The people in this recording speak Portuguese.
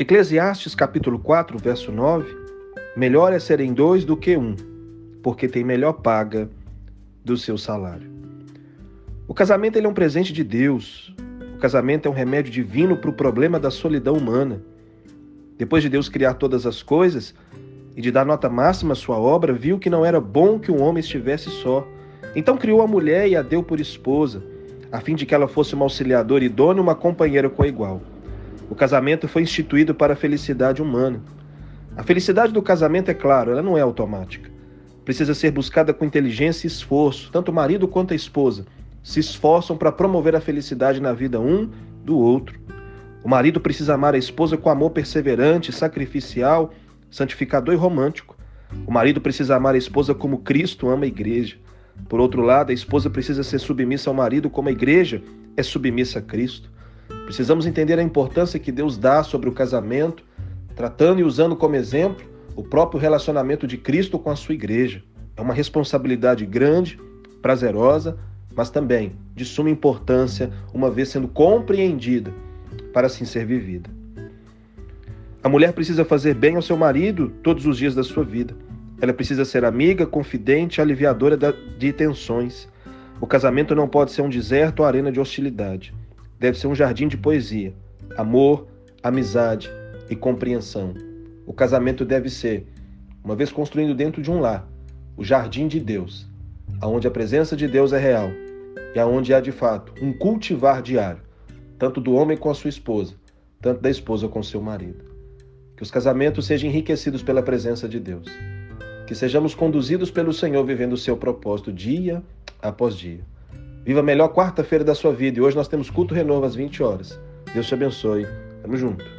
Eclesiastes capítulo 4, verso 9: Melhor é serem dois do que um, porque tem melhor paga do seu salário. O casamento é um presente de Deus. O casamento é um remédio divino para o problema da solidão humana. Depois de Deus criar todas as coisas e de dar nota máxima à sua obra, viu que não era bom que um homem estivesse só. Então criou a mulher e a deu por esposa, a fim de que ela fosse uma auxiliadora idônea uma companheira coigual. O casamento foi instituído para a felicidade humana. A felicidade do casamento, é claro, ela não é automática. Precisa ser buscada com inteligência e esforço. Tanto o marido quanto a esposa se esforçam para promover a felicidade na vida um do outro. O marido precisa amar a esposa com amor perseverante, sacrificial, santificador e romântico. O marido precisa amar a esposa como Cristo ama a igreja. Por outro lado, a esposa precisa ser submissa ao marido como a igreja é submissa a Cristo. Precisamos entender a importância que Deus dá sobre o casamento, tratando e usando como exemplo o próprio relacionamento de Cristo com a sua igreja. É uma responsabilidade grande, prazerosa, mas também de suma importância, uma vez sendo compreendida para assim ser vivida. A mulher precisa fazer bem ao seu marido todos os dias da sua vida. Ela precisa ser amiga, confidente, aliviadora de tensões. O casamento não pode ser um deserto ou arena de hostilidade deve ser um jardim de poesia, amor, amizade e compreensão. O casamento deve ser, uma vez construído dentro de um lar, o jardim de Deus, aonde a presença de Deus é real e aonde há de fato um cultivar diário, tanto do homem com a sua esposa, tanto da esposa com seu marido. Que os casamentos sejam enriquecidos pela presença de Deus. Que sejamos conduzidos pelo Senhor vivendo o seu propósito dia após dia. Viva a melhor quarta-feira da sua vida. E hoje nós temos culto renovo às 20 horas. Deus te abençoe. Tamo junto.